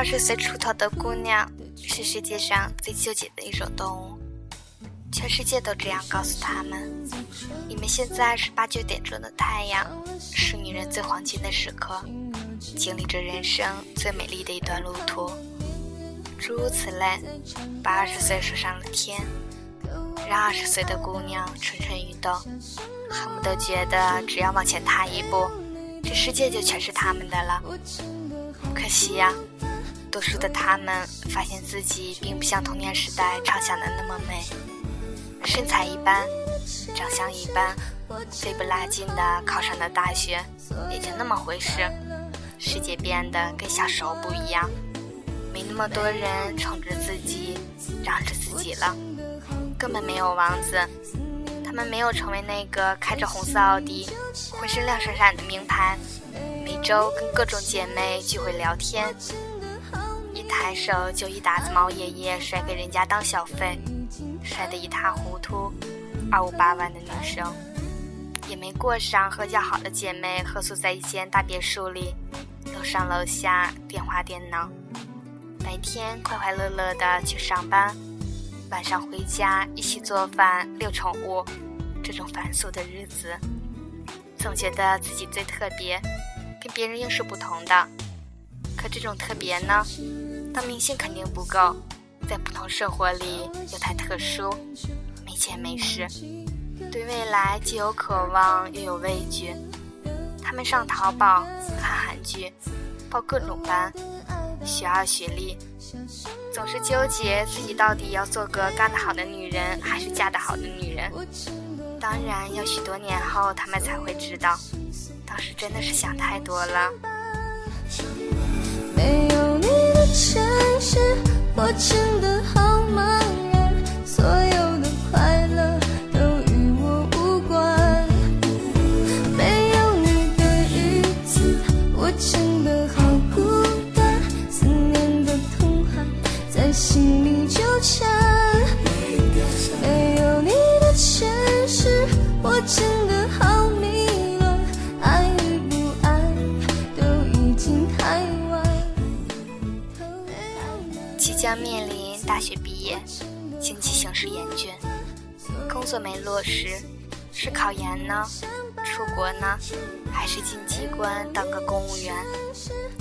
二十岁出头的姑娘是世界上最纠结的一种动物，全世界都这样告诉他们：你们现在是八九点钟的太阳，是女人最黄金的时刻，经历着人生最美丽的一段路途。诸如此类，把二十岁说上了天，让二十岁的姑娘蠢蠢欲动，恨不得觉得只要往前踏一步，这世界就全是他们的了。可惜呀，多数的他们发现自己并不像童年时代畅想的那么美，身材一般，长相一般，费不拉劲的考上了大学，也就那么回事。世界变得跟小时候不一样。没那么多人宠着自己，让着自己了，根本没有王子。他们没有成为那个开着红色奥迪、浑身亮闪闪的名牌，每周跟各种姐妹聚会聊天，抬手就一沓子毛爷爷甩给人家当小费，甩得一塌糊涂，二五八万的女生，也没过上和较好的姐妹合宿在一间大别墅里，楼上楼下电话电脑。白天快快乐乐的去上班，晚上回家一起做饭、遛宠物，这种繁琐的日子，总觉得自己最特别，跟别人又是不同的。可这种特别呢，当明星肯定不够，在普通生活里又太特殊，没钱没势，对未来既有渴望又有畏惧。他们上淘宝看韩剧，报各种班。学二学历，总是纠结自己到底要做个干得好的女人，还是嫁得好的女人。当然，要许多年后他们才会知道，当时真的是想太多了。城市，我真的好茫然，所有大学毕业，经济形势严峻，工作没落实，是考研呢，出国呢，还是进机关当个公务员？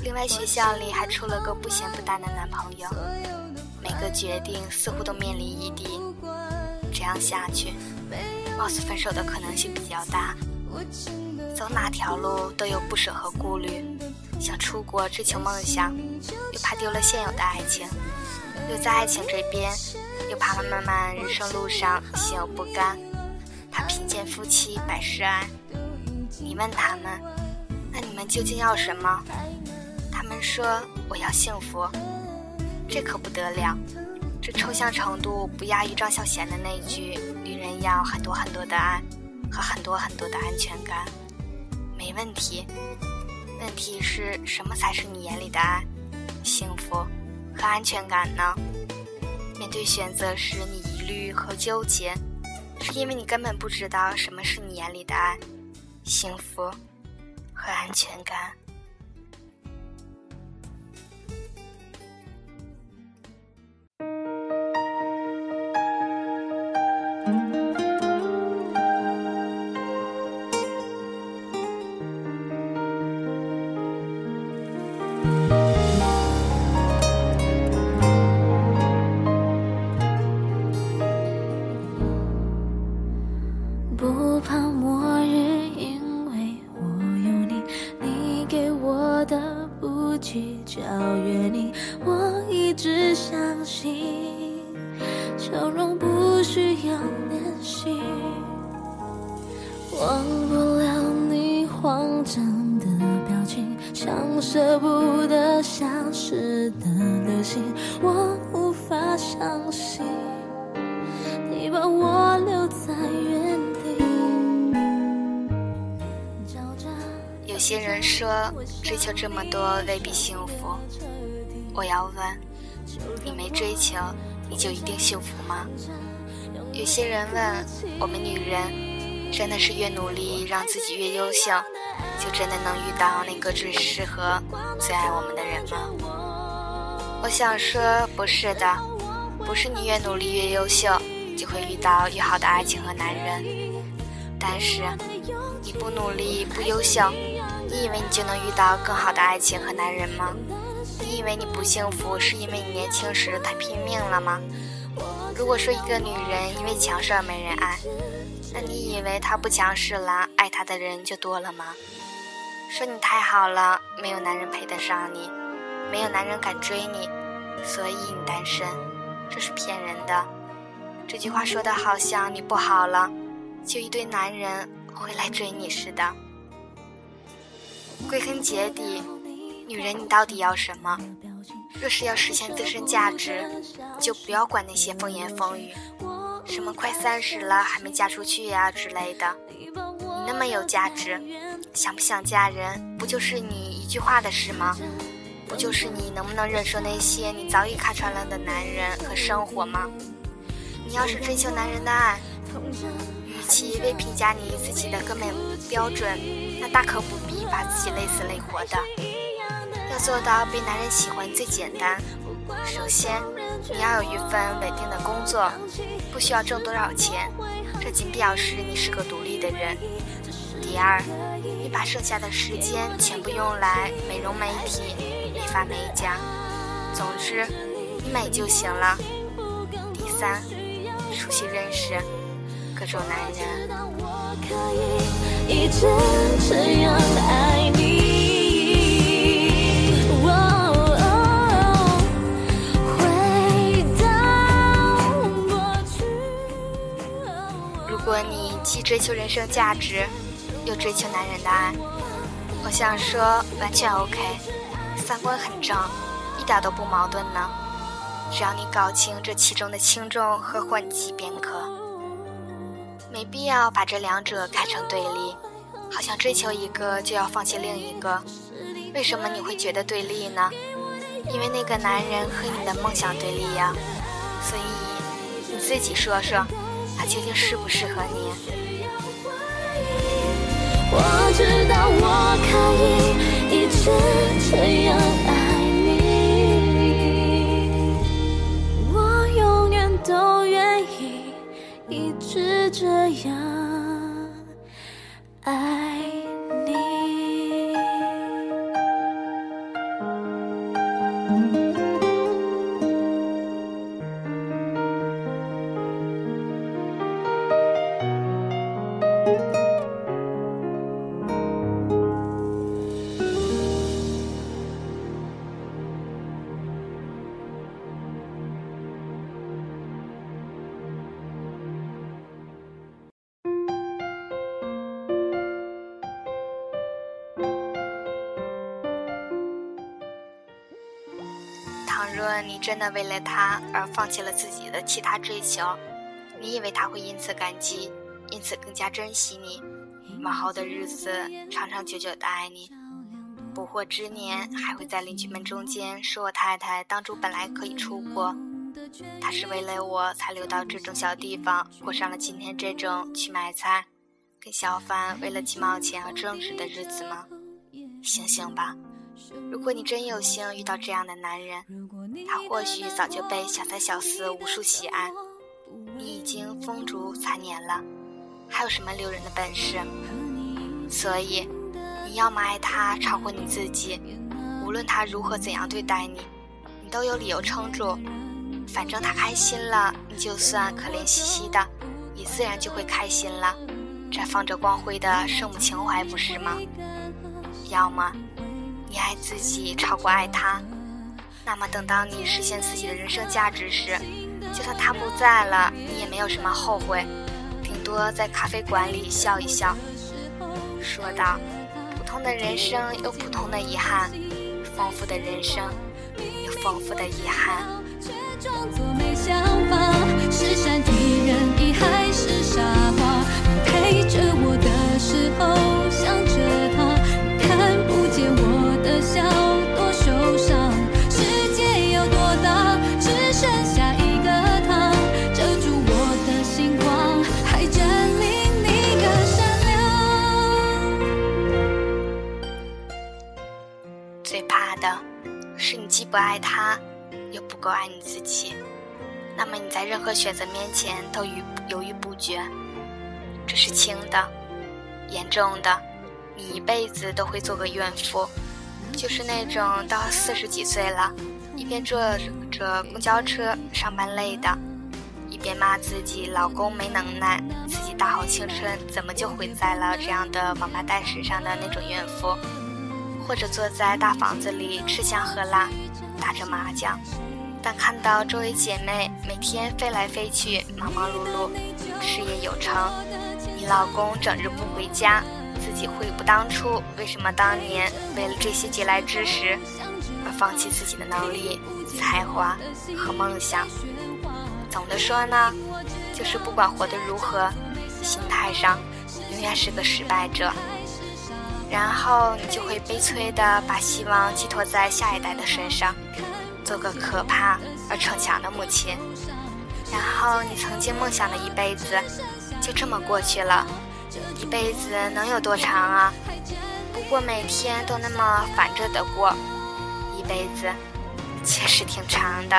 另外，学校里还出了个不咸不淡的男朋友。每个决定似乎都面临异地，这样下去，貌似分手的可能性比较大。走哪条路都有不舍和顾虑，想出国追求梦想，又怕丢了现有的爱情；留在爱情这边，又怕漫漫人生路上心有不甘，怕贫贱夫妻百事哀。你问他们，那你们究竟要什么？他们说：“我要幸福。”这可不得了，这抽象程度不亚于张小娴的那句“女人要很多很多的爱和很多很多的安全感”。没问题，问题是什么才是你眼里的爱、幸福和安全感呢？面对选择时，你疑虑和纠结，是因为你根本不知道什么是你眼里的爱、幸福和安全感。笑容不需要练习忘不了你慌张的表情，像舍不得消失的流星。我无法相信你把我留在原地。有些人说追求这么多未必幸福，我要问，你没追求你就一定幸福吗？有些人问我们女人。真的是越努力让自己越优秀，就真的能遇到那个最适合、最爱我们的人吗？我想说，不是的，不是你越努力越优秀，就会遇到越好的爱情和男人。但是，你不努力不优秀，你以为你就能遇到更好的爱情和男人吗？你以为你不幸福是因为你年轻时太拼命了吗？如果说一个女人因为强势而没人爱，那你以为她不强势了，爱她的人就多了吗？说你太好了，没有男人配得上你，没有男人敢追你，所以你单身，这是骗人的。这句话说的好像你不好了，就一堆男人会来追你似的。归根结底，女人你到底要什么？若是要实现自身价值，就不要管那些风言风语，什么快三十了还没嫁出去呀之类的。你那么有价值。想不想嫁人，不就是你一句话的事吗？不就是你能不能忍受那些你早已看穿了的男人和生活吗？你要是追求男人的爱，与其为评价你自己的根本标准，那大可不必把自己累死累活的。做到被男人喜欢最简单，首先你要有一份稳定的工作，不需要挣多少钱，这仅表示你是个独立的人。第二。你把剩下的时间全部用来美容美体、美发美甲，总之你美就行了。第三，熟悉认识各种男人。如既追求人生价值，又追求男人的爱，我想说完全 OK，三观很正，一点都不矛盾呢。只要你搞清这其中的轻重和缓急便可，没必要把这两者看成对立，好像追求一个就要放弃另一个。为什么你会觉得对立呢？因为那个男人和你的梦想对立呀。所以你自己说说，他究竟适不适合你？我知道我可以一直这样爱你，我永远都愿意一直这样倘若你真的为了他而放弃了自己的其他追求，你以为他会因此感激，因此更加珍惜你，往后的日子长长久久的爱你，不惑之年还会在邻居们中间说我太太当初本来可以出国，她是为了我才留到这种小地方，过上了今天这种去买菜，跟小贩为了几毛钱而争执的日子吗？醒醒吧！如果你真有幸遇到这样的男人，他或许早就被小三小四无数喜爱，你已经风烛残年了，还有什么留人的本事？所以，你要么爱他超过你自己，无论他如何怎样对待你，你都有理由撑住。反正他开心了，你就算可怜兮兮的，也自然就会开心了，绽放着光辉的圣母情怀，不是吗？要么。你爱自己超过爱他，那么等到你实现自己的人生价值时，就算他不在了，你也没有什么后悔，顶多在咖啡馆里笑一笑。说道：“普通的人生有普通的遗憾，丰富的人生有丰富的遗憾。”够爱你自己，那么你在任何选择面前都犹犹豫不决。这是轻的，严重的，你一辈子都会做个怨妇，就是那种到四十几岁了，一边坐着公交车上班累的，一边骂自己老公没能耐，自己大好青春怎么就毁在了这样的王八蛋身上的那种怨妇。或者坐在大房子里吃香喝辣，打着麻将，但看到周围姐妹每天飞来飞去，忙忙碌碌，事业有成，你老公整日不回家，自己悔不当初，为什么当年为了这些嗟来之食而放弃自己的能力、才华和梦想？总的说呢，就是不管活得如何，心态上永远是个失败者。然后你就会悲催地把希望寄托在下一代的身上，做个可怕而逞强的母亲。然后你曾经梦想的一辈子，就这么过去了。一辈子能有多长啊？不过每天都那么反着的过，一辈子确实挺长的。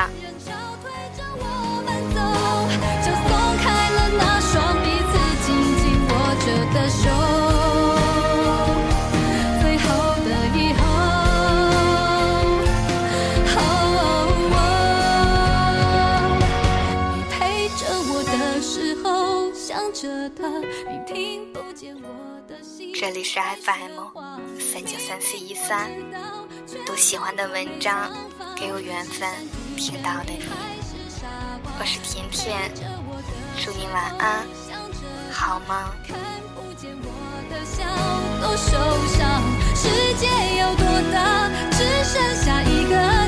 这里是 FM 三九三四一三，读喜欢的文章，给我缘分听到的你，我是甜甜，祝你晚安，好吗？世界有多大，只剩下一个。